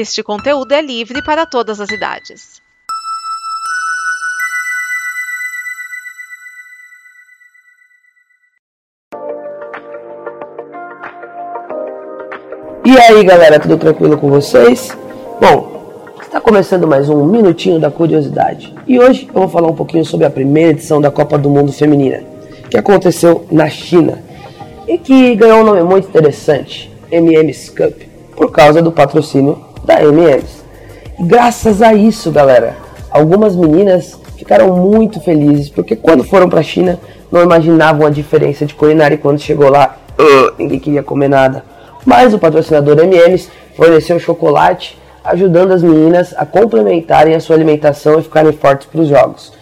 Este conteúdo é livre para todas as idades. E aí galera, tudo tranquilo com vocês? Bom, está começando mais um Minutinho da Curiosidade e hoje eu vou falar um pouquinho sobre a primeira edição da Copa do Mundo Feminina que aconteceu na China e que ganhou um nome muito interessante, MM's Cup, por causa do patrocínio da MM's. E graças a isso, galera, algumas meninas ficaram muito felizes porque quando foram para a China não imaginavam a diferença de culinária e quando chegou lá, ninguém queria comer nada mas o patrocinador M&M's forneceu chocolate, ajudando as meninas a complementarem a sua alimentação e ficarem fortes para os jogos.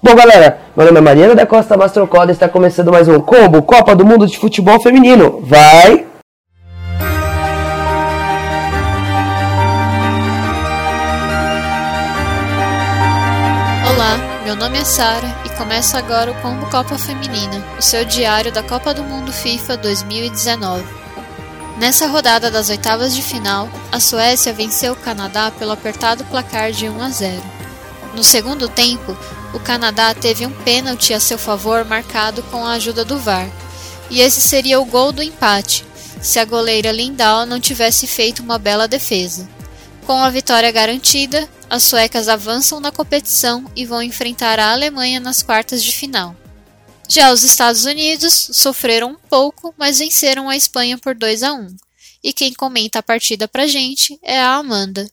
Bom, galera, meu nome é Mariana da Costa Mastrocoda e está começando mais um Combo Copa do Mundo de Futebol Feminino. Vai! Meu nome é Sara e começa agora o Combo Copa Feminina, o seu diário da Copa do Mundo FIFA 2019. Nessa rodada das oitavas de final, a Suécia venceu o Canadá pelo apertado placar de 1 a 0. No segundo tempo, o Canadá teve um pênalti a seu favor marcado com a ajuda do VAR, e esse seria o gol do empate, se a goleira Lindahl não tivesse feito uma bela defesa. Com a vitória garantida, as suecas avançam na competição e vão enfrentar a Alemanha nas quartas de final. Já os Estados Unidos sofreram um pouco, mas venceram a Espanha por 2 a 1. E quem comenta a partida pra gente é a Amanda.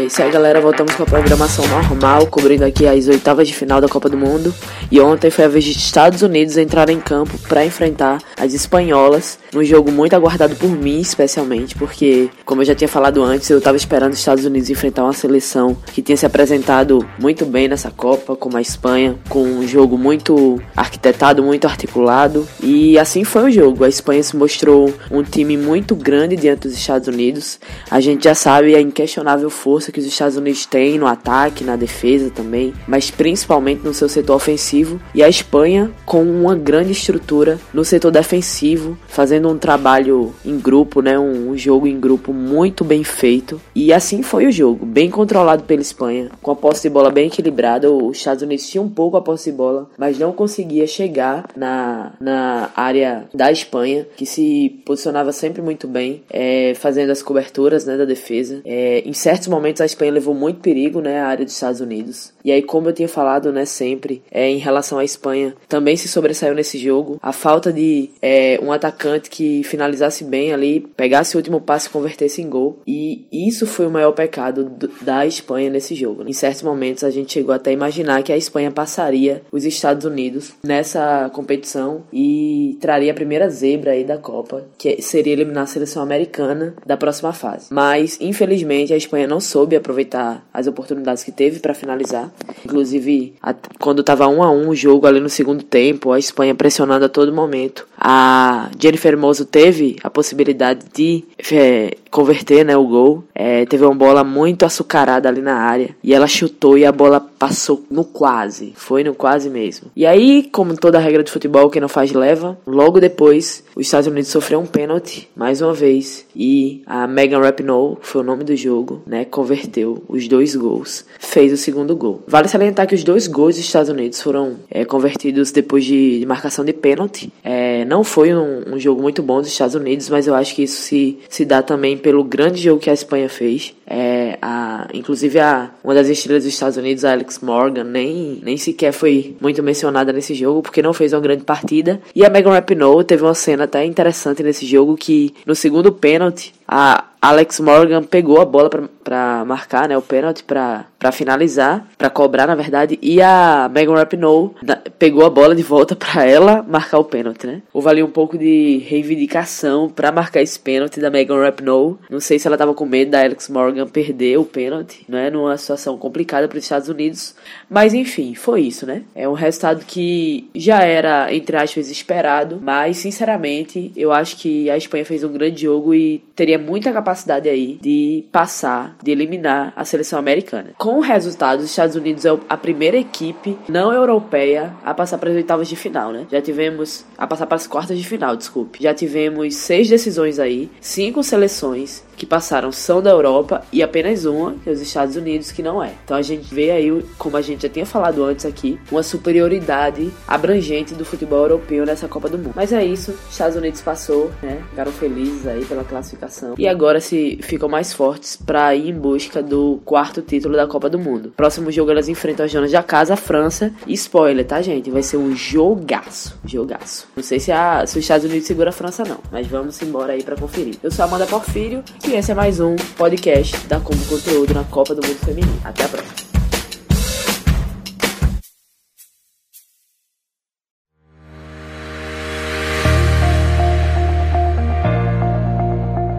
É isso aí, galera. Voltamos com a programação normal, cobrindo aqui as oitavas de final da Copa do Mundo. E ontem foi a vez de Estados Unidos entrar em campo para enfrentar as espanholas, num jogo muito aguardado por mim, especialmente, porque, como eu já tinha falado antes, eu estava esperando os Estados Unidos enfrentar uma seleção que tinha se apresentado muito bem nessa Copa, como a Espanha, com um jogo muito arquitetado, muito articulado. E assim foi o jogo. A Espanha se mostrou um time muito grande diante dos Estados Unidos. A gente já sabe a inquestionável força que os Estados Unidos têm no ataque, na defesa também, mas principalmente no seu setor ofensivo, e a Espanha com uma grande estrutura no setor defensivo, fazendo um trabalho em grupo, né, um, jogo em grupo muito bem feito. E assim foi o jogo, bem controlado pela Espanha, com a posse de bola bem equilibrada. Os Estados Unidos tinham um pouco a posse de bola, mas não conseguia chegar na, na área da Espanha, que se posicionava sempre muito bem, é, fazendo as coberturas né, da defesa. É, em certos momentos a Espanha levou muito perigo, né, à área dos Estados Unidos. E aí, como eu tinha falado, né, sempre, é, em relação à Espanha, também se sobressaiu nesse jogo. A falta de é, um atacante que finalizasse bem ali, pegasse o último passe e convertesse em gol. E isso foi o maior pecado do, da Espanha nesse jogo. Em certos momentos, a gente chegou até a imaginar que a Espanha passaria os Estados Unidos nessa competição e traria a primeira zebra aí da Copa, que seria eliminar a seleção americana da próxima fase. Mas, infelizmente, a Espanha não soube aproveitar as oportunidades que teve para finalizar. Inclusive, a, quando estava um a um o jogo ali no segundo tempo, a Espanha pressionando a todo momento. A Jennifer Hermoso teve a possibilidade de é, converter né, o gol. É, teve uma bola muito açucarada ali na área. E ela chutou e a bola passou no quase. Foi no quase mesmo. E aí, como toda regra de futebol, quem não faz leva. Logo depois, os Estados Unidos sofreu um pênalti, mais uma vez. E a Megan Rapinoe, foi o nome do jogo, né? Converteu os dois gols. Fez o segundo gol. Vale salientar que os dois gols dos Estados Unidos foram é, convertidos depois de, de marcação de pênalti. É, não foi um, um, jogo muito bom dos Estados Unidos, mas eu acho que isso se, se dá também pelo grande jogo que a Espanha fez. É, a, inclusive, a, uma das estrelas dos Estados Unidos, a Alex Morgan, nem, nem sequer foi muito mencionada nesse jogo, porque não fez uma grande partida. E a Megan Rapinoe teve uma cena até interessante nesse jogo, que no segundo pênalti, a Alex Morgan pegou a bola para marcar, né, o pênalti para finalizar, para cobrar na verdade, e a Megan Rapinoe pegou a bola de volta para ela marcar o pênalti, né? Houve ali um pouco de reivindicação para marcar esse pênalti da Megan Rapinoe. Não sei se ela tava com medo da Alex Morgan perder o pênalti, né, numa situação complicada para os Estados Unidos, mas enfim, foi isso, né? É um resultado que já era entre aspas esperado, mas sinceramente, eu acho que a Espanha fez um grande jogo e teria muita capacidade aí de passar, de eliminar a seleção americana. Com o resultado, os Estados Unidos é a primeira equipe não europeia a passar para as oitavas de final, né? Já tivemos a passar para as quartas de final, desculpe. Já tivemos seis decisões aí, cinco seleções que passaram são da Europa e apenas uma, que é os Estados Unidos, que não é. Então a gente vê aí, como a gente já tinha falado antes aqui, uma superioridade abrangente do futebol europeu nessa Copa do Mundo. Mas é isso, Estados Unidos passou, né? Ficaram felizes aí pela classificação. E agora se ficam mais fortes para ir em busca do quarto título da Copa do Mundo. Próximo jogo elas enfrentam as donas da casa, a França. E spoiler, tá, gente? Vai ser um jogaço. Jogaço. Não sei se, a, se os Estados Unidos segura a França, não. Mas vamos embora aí para conferir. Eu sou Amanda Porfírio e esse é mais um podcast da Como Conteúdo na Copa do Mundo Feminino. Até a próxima.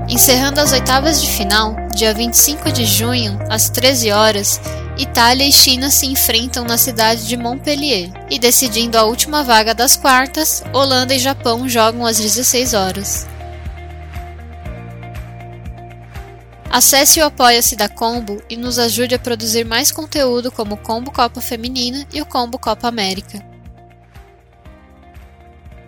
Encerrando as oitavas de final, dia 25 de junho, às 13 horas, Itália e China se enfrentam na cidade de Montpellier. E decidindo a última vaga das quartas, Holanda e Japão jogam às 16 horas. Acesse o Apoia-se da Combo e nos ajude a produzir mais conteúdo como o Combo Copa Feminina e o Combo Copa América.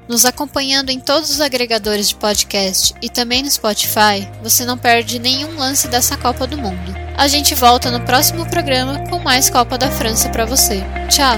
Nos acompanhando em todos os agregadores de podcast e também no Spotify, você não perde nenhum lance dessa Copa do Mundo. A gente volta no próximo programa com mais Copa da França para você. Tchau!